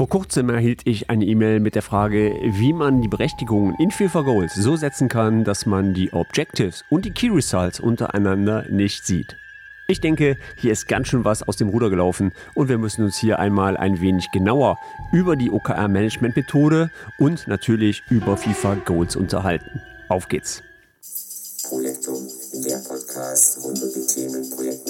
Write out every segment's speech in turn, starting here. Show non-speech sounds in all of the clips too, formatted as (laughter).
Vor kurzem erhielt ich eine E-Mail mit der Frage, wie man die Berechtigungen in FIFA Goals so setzen kann, dass man die Objectives und die Key Results untereinander nicht sieht. Ich denke, hier ist ganz schön was aus dem Ruder gelaufen und wir müssen uns hier einmal ein wenig genauer über die OKR-Management-Methode und natürlich über FIFA Goals unterhalten. Auf geht's! Projektum, der Podcast rund um die Themen Projektmanagement,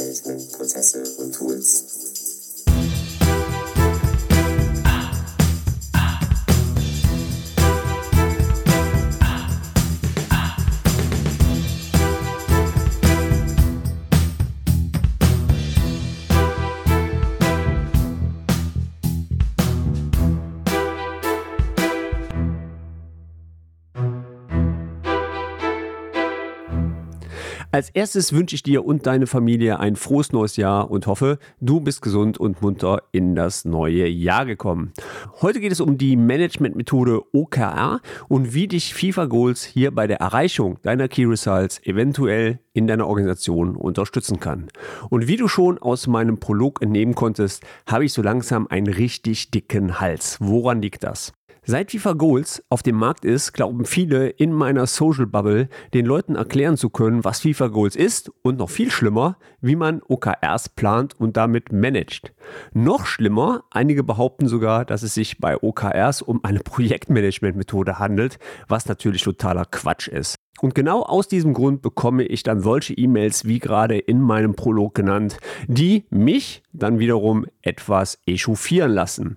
Als erstes wünsche ich dir und deine Familie ein frohes neues Jahr und hoffe, du bist gesund und munter in das neue Jahr gekommen. Heute geht es um die Management-Methode OKR und wie dich FIFA Goals hier bei der Erreichung deiner Key Results eventuell in deiner Organisation unterstützen kann. Und wie du schon aus meinem Prolog entnehmen konntest, habe ich so langsam einen richtig dicken Hals. Woran liegt das? Seit FIFA Goals auf dem Markt ist, glauben viele in meiner Social Bubble, den Leuten erklären zu können, was FIFA Goals ist und noch viel schlimmer, wie man OKRs plant und damit managt. Noch schlimmer, einige behaupten sogar, dass es sich bei OKRs um eine (laughs) Projektmanagement-Methode handelt, was natürlich totaler Quatsch ist. Und genau aus diesem Grund bekomme ich dann solche E-Mails wie gerade in meinem Prolog genannt, die mich dann wiederum etwas echauffieren lassen.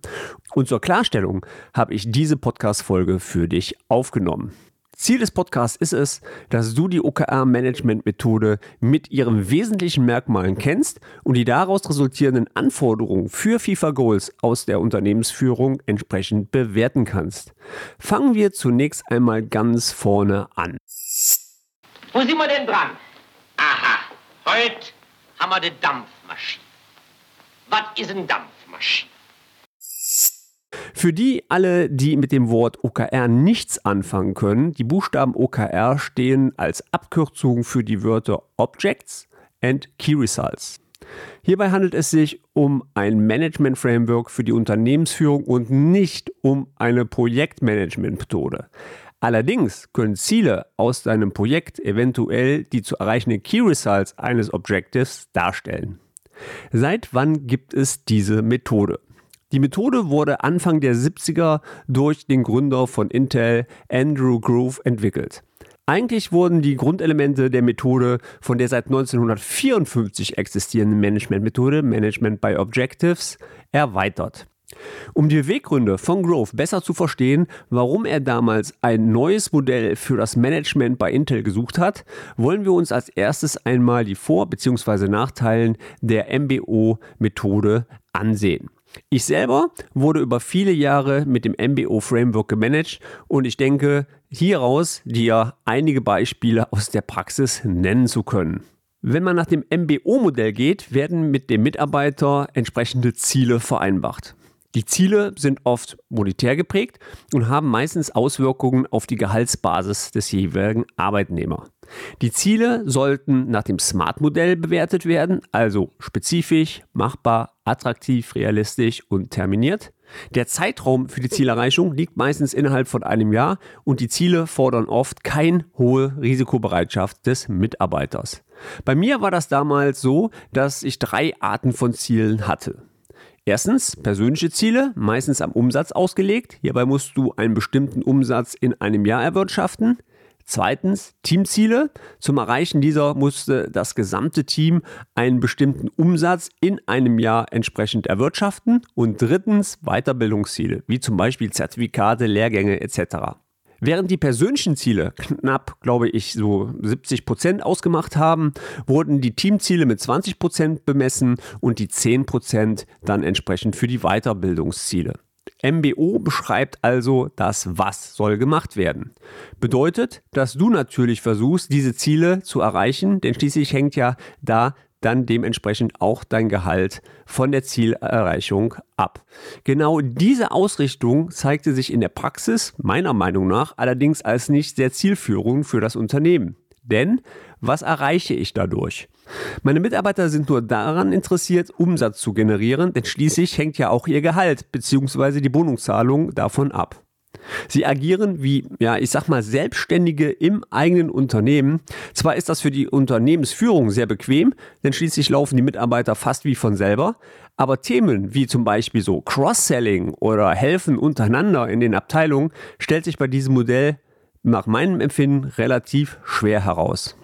Und zur Klarstellung habe ich diese Podcast-Folge für dich aufgenommen. Ziel des Podcasts ist es, dass du die OKR-Management-Methode mit ihren wesentlichen Merkmalen kennst und die daraus resultierenden Anforderungen für FIFA Goals aus der Unternehmensführung entsprechend bewerten kannst. Fangen wir zunächst einmal ganz vorne an. Wo sind wir denn dran? Aha, heute haben wir die Dampfmaschine. Was ist eine Dampfmaschine? Für die alle, die mit dem Wort OKR nichts anfangen können, die Buchstaben OKR stehen als Abkürzung für die Wörter Objects and Key Results. Hierbei handelt es sich um ein Management-Framework für die Unternehmensführung und nicht um eine Projektmanagement-Methode. Allerdings können Ziele aus deinem Projekt eventuell die zu erreichenden Key Results eines Objectives darstellen. Seit wann gibt es diese Methode? Die Methode wurde Anfang der 70er durch den Gründer von Intel, Andrew Grove, entwickelt. Eigentlich wurden die Grundelemente der Methode von der seit 1954 existierenden Management-Methode Management by Objectives erweitert. Um die Beweggründe von Grove besser zu verstehen, warum er damals ein neues Modell für das Management bei Intel gesucht hat, wollen wir uns als erstes einmal die Vor- bzw. Nachteilen der MBO-Methode ansehen. Ich selber wurde über viele Jahre mit dem MBO-Framework gemanagt und ich denke, hieraus dir einige Beispiele aus der Praxis nennen zu können. Wenn man nach dem MBO-Modell geht, werden mit dem Mitarbeiter entsprechende Ziele vereinbart. Die Ziele sind oft monetär geprägt und haben meistens Auswirkungen auf die Gehaltsbasis des jeweiligen Arbeitnehmers. Die Ziele sollten nach dem SMART-Modell bewertet werden, also spezifisch, machbar, attraktiv, realistisch und terminiert. Der Zeitraum für die Zielerreichung liegt meistens innerhalb von einem Jahr und die Ziele fordern oft keine hohe Risikobereitschaft des Mitarbeiters. Bei mir war das damals so, dass ich drei Arten von Zielen hatte. Erstens persönliche Ziele, meistens am Umsatz ausgelegt. Hierbei musst du einen bestimmten Umsatz in einem Jahr erwirtschaften. Zweitens Teamziele. Zum Erreichen dieser musste das gesamte Team einen bestimmten Umsatz in einem Jahr entsprechend erwirtschaften. Und drittens Weiterbildungsziele, wie zum Beispiel Zertifikate, Lehrgänge etc. Während die persönlichen Ziele knapp, glaube ich, so 70 Prozent ausgemacht haben, wurden die Teamziele mit 20 Prozent bemessen und die 10 Prozent dann entsprechend für die Weiterbildungsziele. MBO beschreibt also das Was soll gemacht werden. Bedeutet, dass du natürlich versuchst, diese Ziele zu erreichen, denn schließlich hängt ja da dann dementsprechend auch dein Gehalt von der Zielerreichung ab. Genau diese Ausrichtung zeigte sich in der Praxis meiner Meinung nach allerdings als nicht sehr zielführend für das Unternehmen. Denn was erreiche ich dadurch? Meine Mitarbeiter sind nur daran interessiert, Umsatz zu generieren, denn schließlich hängt ja auch ihr Gehalt bzw. die Wohnungszahlung davon ab. Sie agieren wie, ja, ich sag mal, Selbstständige im eigenen Unternehmen. Zwar ist das für die Unternehmensführung sehr bequem, denn schließlich laufen die Mitarbeiter fast wie von selber, aber Themen wie zum Beispiel so Cross-Selling oder Helfen untereinander in den Abteilungen stellt sich bei diesem Modell nach meinem Empfinden relativ schwer heraus.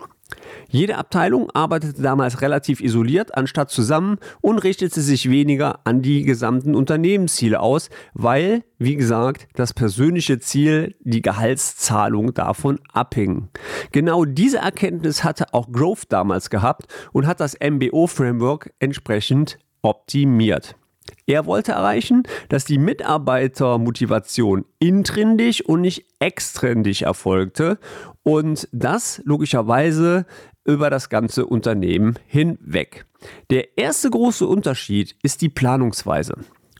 Jede Abteilung arbeitete damals relativ isoliert anstatt zusammen und richtete sich weniger an die gesamten Unternehmensziele aus, weil, wie gesagt, das persönliche Ziel, die Gehaltszahlung davon abhing. Genau diese Erkenntnis hatte auch Grove damals gehabt und hat das MBO-Framework entsprechend optimiert. Er wollte erreichen, dass die Mitarbeitermotivation intrinsisch und nicht extrinsisch erfolgte und das logischerweise über das ganze Unternehmen hinweg. Der erste große Unterschied ist die Planungsweise.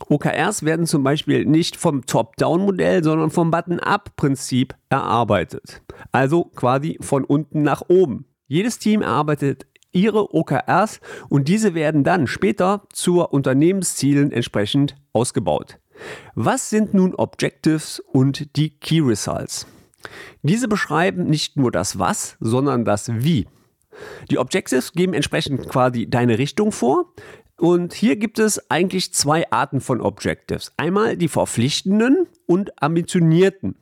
OKRs werden zum Beispiel nicht vom Top-Down-Modell, sondern vom Button-Up-Prinzip erarbeitet. Also quasi von unten nach oben. Jedes Team erarbeitet ihre OKRs und diese werden dann später zu Unternehmenszielen entsprechend ausgebaut. Was sind nun Objectives und die Key Results? Diese beschreiben nicht nur das Was, sondern das Wie. Die Objectives geben entsprechend quasi deine Richtung vor. Und hier gibt es eigentlich zwei Arten von Objectives. Einmal die verpflichtenden und ambitionierten.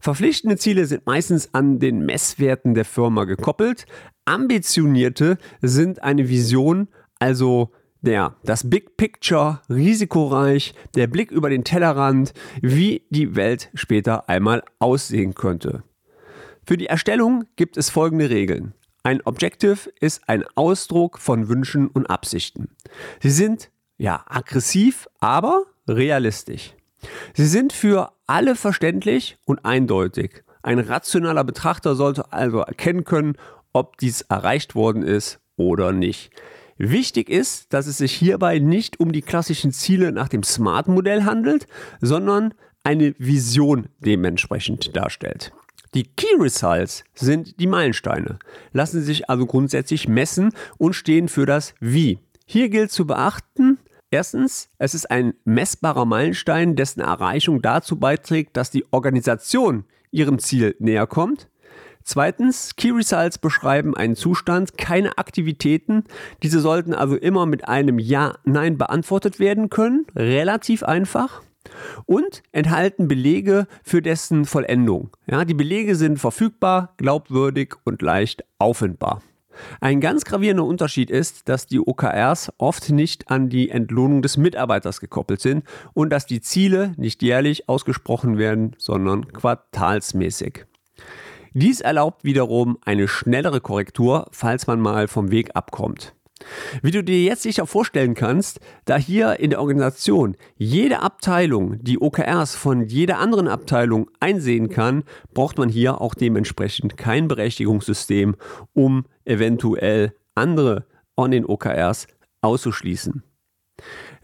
Verpflichtende Ziele sind meistens an den Messwerten der Firma gekoppelt. Ambitionierte sind eine Vision, also der, das Big Picture, risikoreich, der Blick über den Tellerrand, wie die Welt später einmal aussehen könnte. Für die Erstellung gibt es folgende Regeln. Ein Objective ist ein Ausdruck von Wünschen und Absichten. Sie sind ja aggressiv, aber realistisch. Sie sind für alle verständlich und eindeutig. Ein rationaler Betrachter sollte also erkennen können, ob dies erreicht worden ist oder nicht. Wichtig ist, dass es sich hierbei nicht um die klassischen Ziele nach dem SMART-Modell handelt, sondern eine Vision dementsprechend darstellt. Die Key Results sind die Meilensteine, lassen sich also grundsätzlich messen und stehen für das Wie. Hier gilt zu beachten, Erstens, es ist ein messbarer Meilenstein, dessen Erreichung dazu beiträgt, dass die Organisation ihrem Ziel näher kommt. Zweitens, Key Results beschreiben einen Zustand, keine Aktivitäten. Diese sollten also immer mit einem Ja, Nein beantwortet werden können. Relativ einfach und enthalten Belege für dessen Vollendung. Ja, die Belege sind verfügbar, glaubwürdig und leicht auffindbar. Ein ganz gravierender Unterschied ist, dass die OKRs oft nicht an die Entlohnung des Mitarbeiters gekoppelt sind und dass die Ziele nicht jährlich ausgesprochen werden, sondern quartalsmäßig. Dies erlaubt wiederum eine schnellere Korrektur, falls man mal vom Weg abkommt. Wie du dir jetzt sicher vorstellen kannst, da hier in der Organisation jede Abteilung die OKRs von jeder anderen Abteilung einsehen kann, braucht man hier auch dementsprechend kein Berechtigungssystem, um eventuell andere an den OKRs auszuschließen.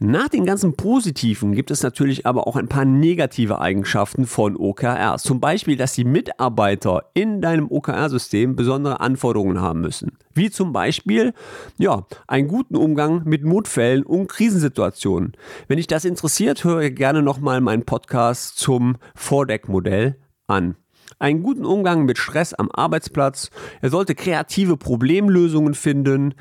Nach den ganzen positiven gibt es natürlich aber auch ein paar negative Eigenschaften von OKRs. Zum Beispiel, dass die Mitarbeiter in deinem OKR-System besondere Anforderungen haben müssen. Wie zum Beispiel, ja, einen guten Umgang mit Notfällen und Krisensituationen. Wenn dich das interessiert, höre gerne nochmal meinen Podcast zum Vordeck-Modell an einen guten Umgang mit Stress am Arbeitsplatz. Er sollte kreative Problemlösungen finden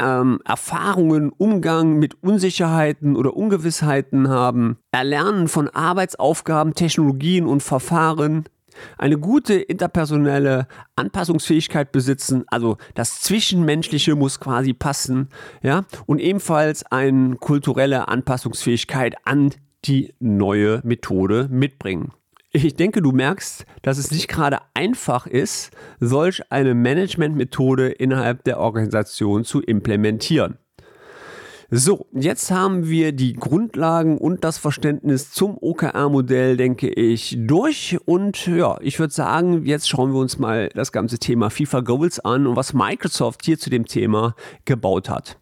ähm, Erfahrungen, Umgang mit Unsicherheiten oder Ungewissheiten haben, Erlernen von Arbeitsaufgaben, Technologien und Verfahren, eine gute interpersonelle Anpassungsfähigkeit besitzen, also das Zwischenmenschliche muss quasi passen, ja, und ebenfalls eine kulturelle Anpassungsfähigkeit an die neue Methode mitbringen. Ich denke, du merkst, dass es nicht gerade einfach ist, solch eine Managementmethode innerhalb der Organisation zu implementieren. So, jetzt haben wir die Grundlagen und das Verständnis zum OKR-Modell, denke ich, durch. Und ja, ich würde sagen, jetzt schauen wir uns mal das ganze Thema FIFA Goals an und was Microsoft hier zu dem Thema gebaut hat.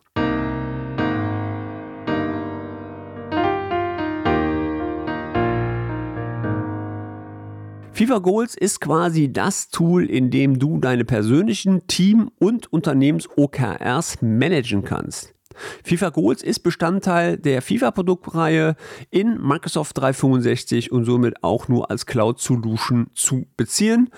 FIFA Goals ist quasi das Tool, in dem du deine persönlichen Team- und Unternehmens-OKRs managen kannst. FIFA Goals ist Bestandteil der FIFA-Produktreihe in Microsoft 365 und somit auch nur als Cloud-Solution zu beziehen.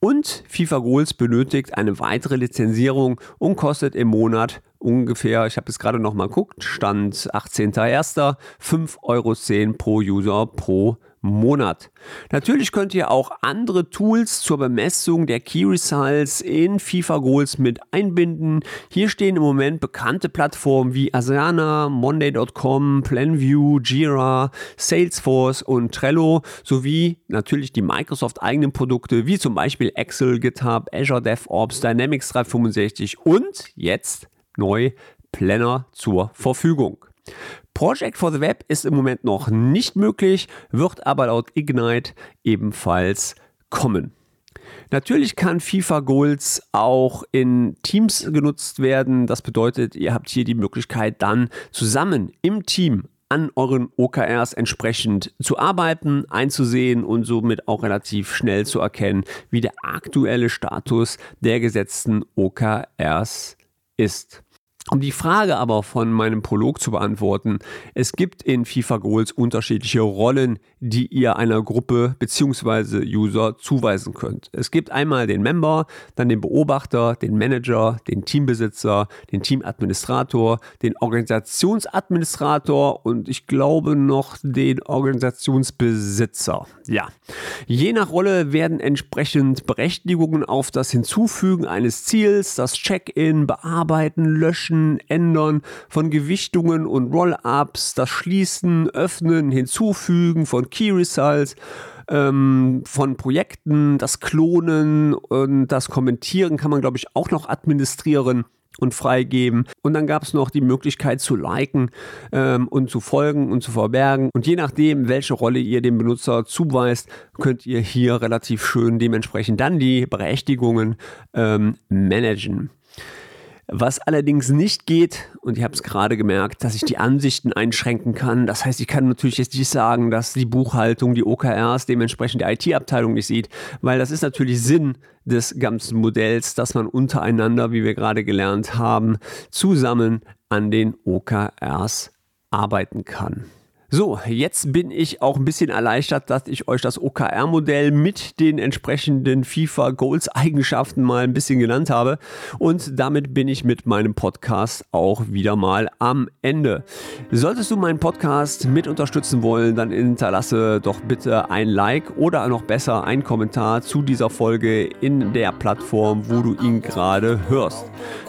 Und FIFA Goals benötigt eine weitere Lizenzierung und kostet im Monat ungefähr, ich habe es gerade noch mal geguckt, Stand 18.01. 5,10 Euro pro User pro Monat. Natürlich könnt ihr auch andere Tools zur Bemessung der Key Results in FIFA Goals mit einbinden. Hier stehen im Moment bekannte Plattformen wie Asana, Monday.com, PlanView, Jira, Salesforce und Trello sowie natürlich die Microsoft eigenen Produkte wie zum Beispiel Excel, GitHub, Azure DevOps, Dynamics 365 und jetzt neu Planner zur Verfügung. Project for the Web ist im Moment noch nicht möglich, wird aber laut Ignite ebenfalls kommen. Natürlich kann FIFA Goals auch in Teams genutzt werden. Das bedeutet, ihr habt hier die Möglichkeit dann zusammen im Team an euren OKRs entsprechend zu arbeiten, einzusehen und somit auch relativ schnell zu erkennen, wie der aktuelle Status der gesetzten OKRs ist. Um die Frage aber von meinem Prolog zu beantworten, es gibt in FIFA Goals unterschiedliche Rollen, die ihr einer Gruppe bzw. User zuweisen könnt. Es gibt einmal den Member, dann den Beobachter, den Manager, den Teambesitzer, den Teamadministrator, den Organisationsadministrator und ich glaube noch den Organisationsbesitzer. Ja, je nach Rolle werden entsprechend Berechtigungen auf das Hinzufügen eines Ziels, das Check-in, Bearbeiten, Löschen, Mischen, Ändern von Gewichtungen und Roll-Ups, das Schließen, Öffnen, Hinzufügen von Key Results, ähm, von Projekten, das Klonen und das Kommentieren kann man, glaube ich, auch noch administrieren und freigeben. Und dann gab es noch die Möglichkeit zu liken ähm, und zu folgen und zu verbergen. Und je nachdem, welche Rolle ihr dem Benutzer zuweist, könnt ihr hier relativ schön dementsprechend dann die Berechtigungen ähm, managen. Was allerdings nicht geht, und ich habe es gerade gemerkt, dass ich die Ansichten einschränken kann. Das heißt, ich kann natürlich jetzt nicht sagen, dass die Buchhaltung, die OKRs dementsprechend die IT-Abteilung nicht sieht, weil das ist natürlich Sinn des ganzen Modells, dass man untereinander, wie wir gerade gelernt haben, zusammen an den OKRs arbeiten kann. So, jetzt bin ich auch ein bisschen erleichtert, dass ich euch das OKR-Modell mit den entsprechenden FIFA Goals Eigenschaften mal ein bisschen genannt habe. Und damit bin ich mit meinem Podcast auch wieder mal am Ende. Solltest du meinen Podcast mit unterstützen wollen, dann hinterlasse doch bitte ein Like oder noch besser ein Kommentar zu dieser Folge in der Plattform, wo du ihn gerade hörst.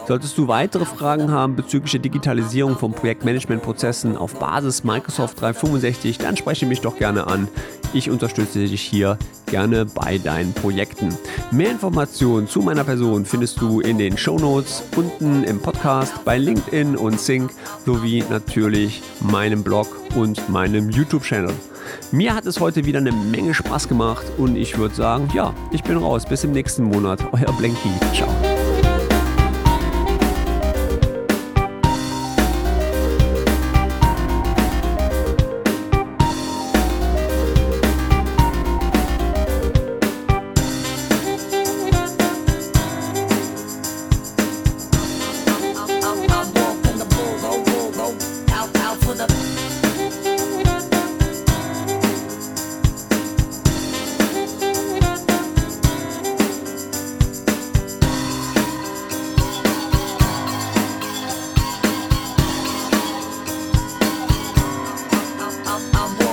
Solltest du weitere Fragen haben bezüglich der Digitalisierung von Projektmanagementprozessen auf Basis Microsoft 365, dann spreche mich doch gerne an. Ich unterstütze dich hier gerne bei deinen Projekten. Mehr Informationen zu meiner Person findest du in den Show Notes unten im Podcast, bei LinkedIn und Sync sowie natürlich meinem Blog und meinem YouTube-Channel. Mir hat es heute wieder eine Menge Spaß gemacht und ich würde sagen, ja, ich bin raus. Bis im nächsten Monat. Euer Blanky. Ciao. I'm